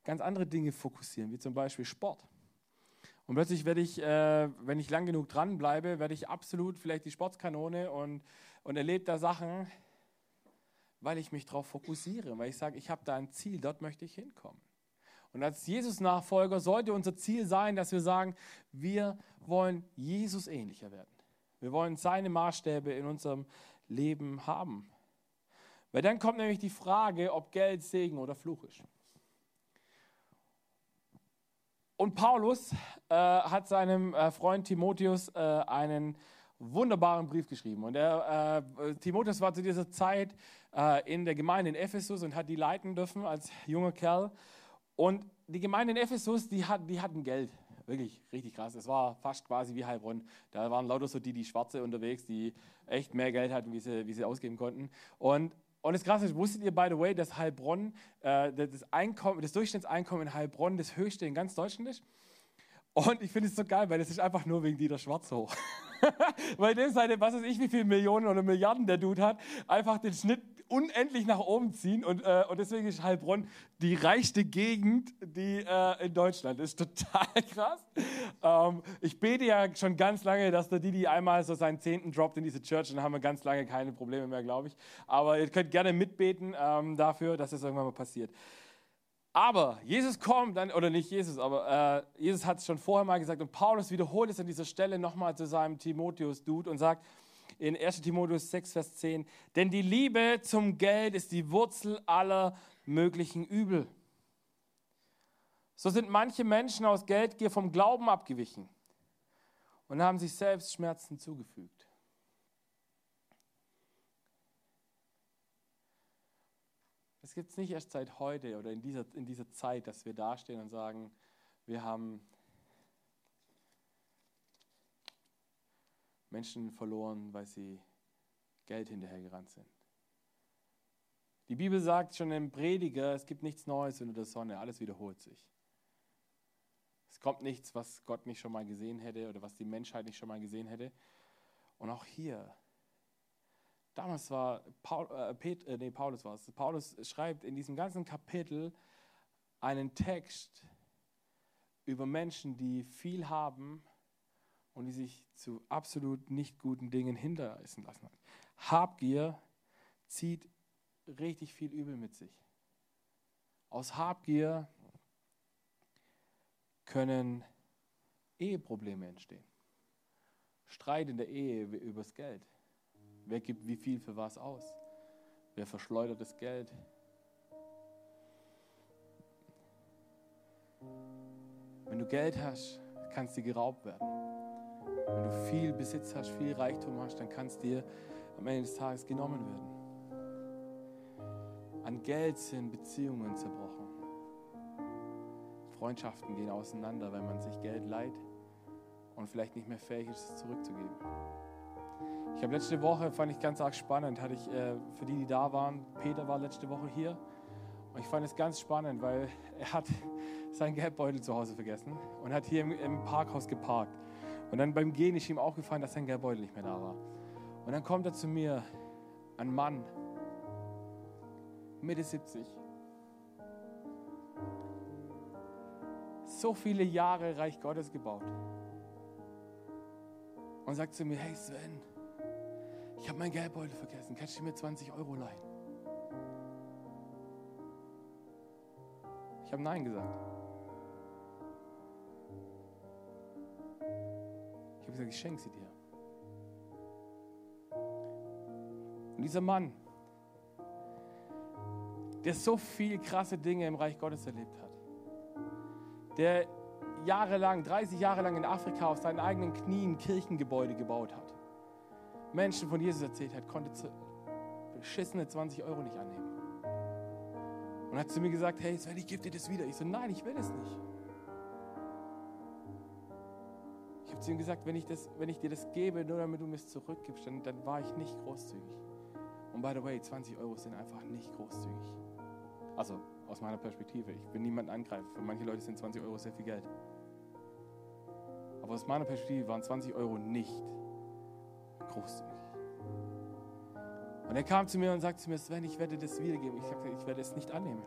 Speaker 2: ganz andere Dinge fokussieren, wie zum Beispiel Sport. Und plötzlich werde ich, äh, wenn ich lang genug dranbleibe, werde ich absolut vielleicht die Sportskanone und, und erlebe da Sachen, weil ich mich darauf fokussiere, weil ich sage, ich habe da ein Ziel, dort möchte ich hinkommen. Und als Jesus-Nachfolger sollte unser Ziel sein, dass wir sagen, wir wollen Jesus ähnlicher werden. Wir wollen seine Maßstäbe in unserem Leben haben. Weil dann kommt nämlich die Frage, ob Geld Segen oder Fluch ist. Und Paulus äh, hat seinem äh, Freund Timotheus äh, einen wunderbaren Brief geschrieben. Und der, äh, Timotheus war zu dieser Zeit äh, in der Gemeinde in Ephesus und hat die leiten dürfen als junger Kerl. Und die Gemeinde in Ephesus, die, hat, die hatten Geld. Wirklich richtig krass. Es war fast quasi wie Heilbronn. Da waren lauter so die, die Schwarze unterwegs, die echt mehr Geld hatten, wie sie, wie sie ausgeben konnten. Und, und das Krasse ist, wusstet ihr, by the way, dass Heilbronn, äh, das, Einkommen, das Durchschnittseinkommen in Heilbronn das höchste in ganz Deutschland ist? Und ich finde es so geil, weil das ist einfach nur wegen Dieter Schwarz hoch. (laughs) weil dem seine, was weiß ich, wie viele Millionen oder Milliarden der Dude hat, einfach den Schnitt unendlich nach oben ziehen. Und, äh, und deswegen ist Heilbronn die reichste Gegend die, äh, in Deutschland. Das ist (laughs) total krass. Ähm, ich bete ja schon ganz lange, dass der Didi einmal so seinen Zehnten droppt in diese Church. Dann haben wir ganz lange keine Probleme mehr, glaube ich. Aber ihr könnt gerne mitbeten ähm, dafür, dass das irgendwann mal passiert. Aber Jesus kommt dann, oder nicht Jesus, aber äh, Jesus hat es schon vorher mal gesagt und Paulus wiederholt es an dieser Stelle nochmal zu seinem Timotheus-Dude und sagt in 1 Timotheus 6, Vers 10, denn die Liebe zum Geld ist die Wurzel aller möglichen Übel. So sind manche Menschen aus Geldgier vom Glauben abgewichen und haben sich selbst Schmerzen zugefügt. Es gibt es nicht erst seit heute oder in dieser, in dieser Zeit, dass wir dastehen und sagen, wir haben Menschen verloren, weil sie Geld hinterhergerannt sind. Die Bibel sagt schon im Prediger, es gibt nichts Neues unter der Sonne, alles wiederholt sich. Es kommt nichts, was Gott nicht schon mal gesehen hätte oder was die Menschheit nicht schon mal gesehen hätte. Und auch hier, damals war Paul, äh, Pet, äh, nee, Paulus war es. Paulus schreibt in diesem ganzen Kapitel einen Text über Menschen, die viel haben und die sich zu absolut nicht guten Dingen hinterreißen lassen hat. Habgier zieht richtig viel Übel mit sich. Aus Habgier können Eheprobleme entstehen. Streit in der Ehe übers Geld. Wer gibt wie viel für was aus? Wer verschleudert das Geld? Wenn du Geld hast, kannst du geraubt werden. Wenn du viel Besitz hast, viel Reichtum hast, dann kann es dir am Ende des Tages genommen werden. An Geld sind Beziehungen zerbrochen. Freundschaften gehen auseinander, wenn man sich Geld leiht und vielleicht nicht mehr fähig ist, es zurückzugeben. Ich habe letzte Woche, fand ich ganz arg spannend, hatte ich äh, für die, die da waren, Peter war letzte Woche hier und ich fand es ganz spannend, weil er hat (laughs) seinen Geldbeutel zu Hause vergessen und hat hier im, im Parkhaus geparkt. Und dann beim Gehen ist ihm aufgefallen, dass sein Geldbeutel nicht mehr da war. Und dann kommt er zu mir, ein Mann, Mitte 70. So viele Jahre Reich Gottes gebaut. Und sagt zu mir, hey Sven, ich habe mein Geldbeutel vergessen, kannst du mir 20 Euro leihen? Ich habe Nein gesagt. Habe gesagt, ich schenke sie dir. Und dieser Mann, der so viele krasse Dinge im Reich Gottes erlebt hat, der jahrelang, 30 Jahre lang in Afrika auf seinen eigenen Knien Kirchengebäude gebaut hat, Menschen von Jesus erzählt hat, konnte beschissene 20 Euro nicht annehmen. Und hat zu mir gesagt, hey Sven, ich gebe dir das wieder. Ich so, nein, ich will es nicht. Ich habe zu ihm gesagt, wenn ich, das, wenn ich dir das gebe, nur damit du mir es zurückgibst, dann, dann war ich nicht großzügig. Und by the way, 20 Euro sind einfach nicht großzügig. Also aus meiner Perspektive. Ich bin niemand angreifen. Für manche Leute sind 20 Euro sehr viel Geld. Aber aus meiner Perspektive waren 20 Euro nicht großzügig. Und er kam zu mir und sagte zu mir, Sven, ich werde das wiedergeben. Ich sagte, ich werde es nicht annehmen.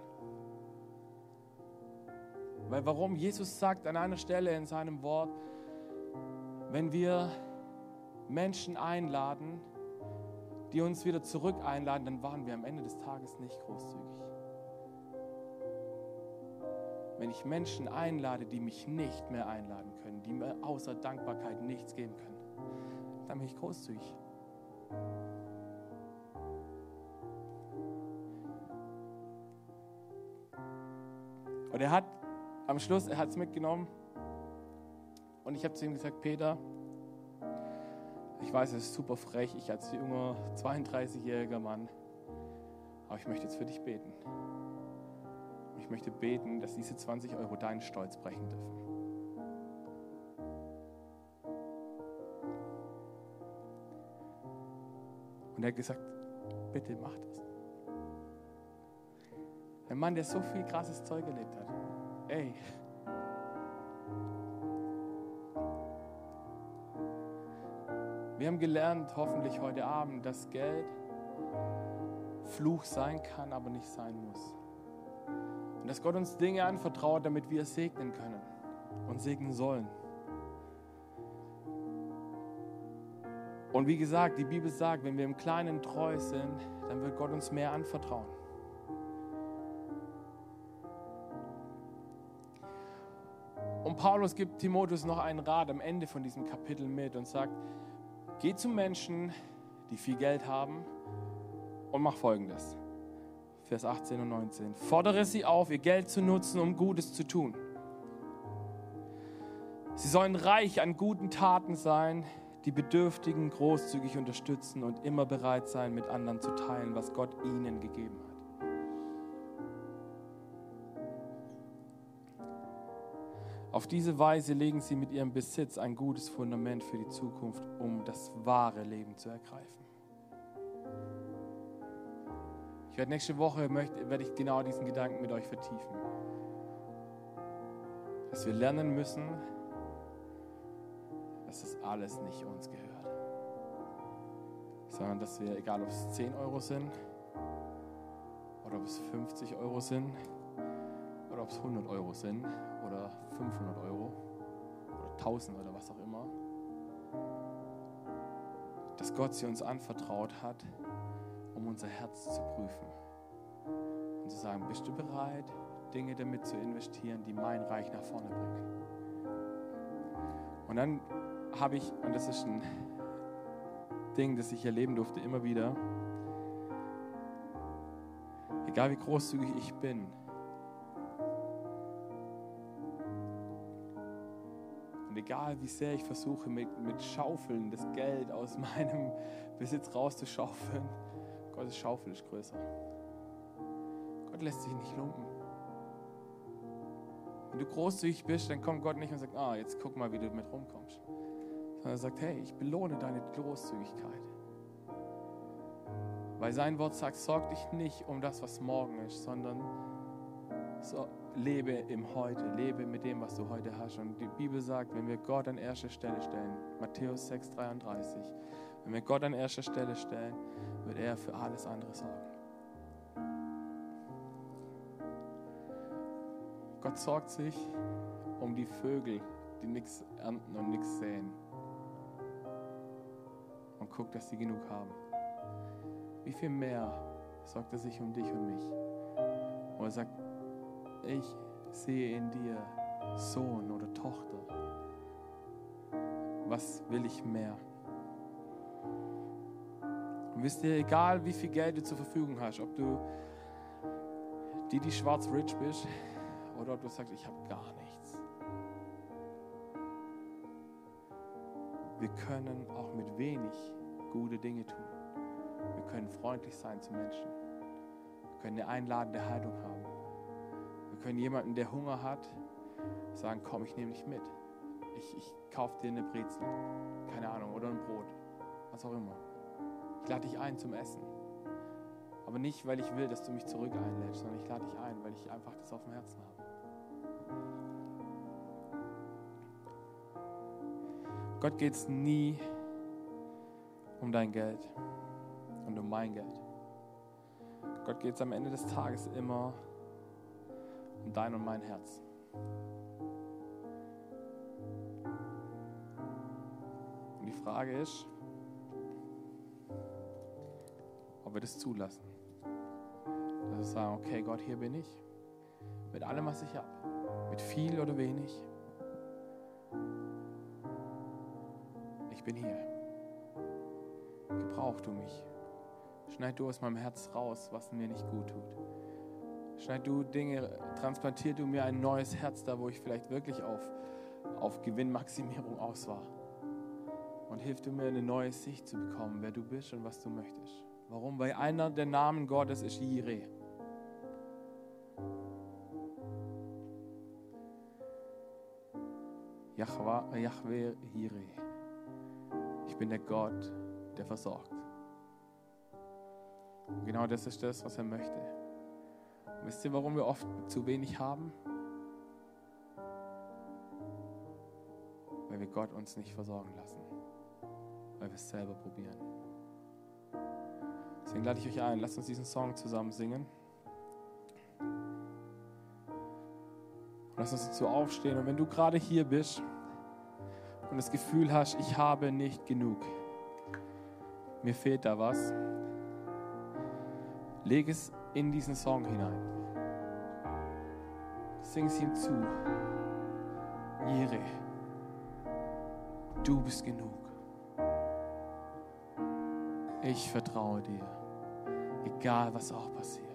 Speaker 2: Weil warum? Jesus sagt an einer Stelle in seinem Wort, wenn wir Menschen einladen, die uns wieder zurück einladen, dann waren wir am Ende des Tages nicht großzügig. Wenn ich Menschen einlade, die mich nicht mehr einladen können, die mir außer Dankbarkeit nichts geben können, dann bin ich großzügig. Und er hat am Schluss, er hat es mitgenommen. Und ich habe zu ihm gesagt, Peter, ich weiß, es ist super frech, ich als junger 32-jähriger Mann, aber ich möchte jetzt für dich beten. Ich möchte beten, dass diese 20 Euro deinen Stolz brechen dürfen. Und er hat gesagt, bitte mach das. Ein Mann, der so viel krasses Zeug erlebt hat. Ey. Wir haben gelernt, hoffentlich heute Abend, dass Geld Fluch sein kann, aber nicht sein muss. Und dass Gott uns Dinge anvertraut, damit wir es segnen können und segnen sollen. Und wie gesagt, die Bibel sagt, wenn wir im Kleinen treu sind, dann wird Gott uns mehr anvertrauen. Und Paulus gibt Timotheus noch einen Rat am Ende von diesem Kapitel mit und sagt, geh zu Menschen, die viel Geld haben und mach folgendes. Vers 18 und 19. Fordere sie auf, ihr Geld zu nutzen, um Gutes zu tun. Sie sollen reich an guten Taten sein, die Bedürftigen großzügig unterstützen und immer bereit sein, mit anderen zu teilen, was Gott ihnen gegeben hat. Auf diese Weise legen sie mit ihrem Besitz ein gutes Fundament für die Zukunft, um das wahre Leben zu ergreifen. Ich werde nächste Woche möchte, werde ich genau diesen Gedanken mit euch vertiefen. Dass wir lernen müssen, dass das alles nicht uns gehört. Sondern dass wir, egal ob es 10 Euro sind oder ob es 50 Euro sind ob es 100 Euro sind oder 500 Euro oder 1000 oder was auch immer, dass Gott sie uns anvertraut hat, um unser Herz zu prüfen und zu sagen, bist du bereit, Dinge damit zu investieren, die mein Reich nach vorne bringen? Und dann habe ich, und das ist ein Ding, das ich erleben durfte immer wieder, egal wie großzügig ich bin, egal wie sehr ich versuche, mit, mit Schaufeln das Geld aus (laughs) meinem Besitz rauszuschaufeln, Gottes Schaufel ist größer. Gott lässt sich nicht lumpen. Wenn du großzügig bist, dann kommt Gott nicht und sagt, ah, jetzt guck mal, wie du mit rumkommst. Sondern er sagt, hey, ich belohne deine Großzügigkeit. Weil sein Wort sagt, sorg dich nicht um das, was morgen ist, sondern so, lebe im Heute, lebe mit dem, was du heute hast. Und die Bibel sagt, wenn wir Gott an erste Stelle stellen, Matthäus 6,33, wenn wir Gott an erste Stelle stellen, wird er für alles andere sorgen. Gott sorgt sich um die Vögel, die nichts ernten und nichts säen. Und guckt, dass sie genug haben. Wie viel mehr sorgt er sich um dich und mich? Und er sagt, ich sehe in dir Sohn oder Tochter. Was will ich mehr? Und wisst ihr, egal wie viel Geld du zur Verfügung hast, ob du die, die schwarz rich bist, oder ob du sagst, ich habe gar nichts. wir können auch mit wenig gute Dinge tun. Wir können freundlich sein zu Menschen. Wir können eine einladende Haltung haben. Können jemanden, der Hunger hat, sagen, komm, ich nehme dich mit. Ich, ich kaufe dir eine Brezel, keine Ahnung, oder ein Brot, was auch immer. Ich lade dich ein zum Essen. Aber nicht, weil ich will, dass du mich zurück einlädst, sondern ich lade dich ein, weil ich einfach das auf dem Herzen habe. Gott geht es nie um dein Geld und um mein Geld. Gott geht es am Ende des Tages immer um dein und mein Herz. Und die Frage ist, ob wir das zulassen. Dass wir sagen, okay, Gott, hier bin ich. Mit allem, was ich habe. Mit viel oder wenig. Ich bin hier. Gebrauch du mich. Schneid du aus meinem Herz raus, was mir nicht gut tut. Schneid du Dinge, transplantier du mir ein neues Herz da, wo ich vielleicht wirklich auf, auf Gewinnmaximierung aus war. Und hilf du mir eine neue Sicht zu bekommen, wer du bist und was du möchtest. Warum? Weil einer der Namen Gottes ist Jireh. Yahweh Jireh. Ich bin der Gott, der versorgt. Und genau das ist das, was er möchte. Und wisst ihr, warum wir oft zu wenig haben? Weil wir Gott uns nicht versorgen lassen. Weil wir es selber probieren. Deswegen lade ich euch ein, lasst uns diesen Song zusammen singen. Lass uns dazu aufstehen. Und wenn du gerade hier bist und das Gefühl hast, ich habe nicht genug, mir fehlt da was, leg es in diesen Song hinein. Sing es ihm zu. Jere, du bist genug. Ich vertraue dir, egal was auch passiert.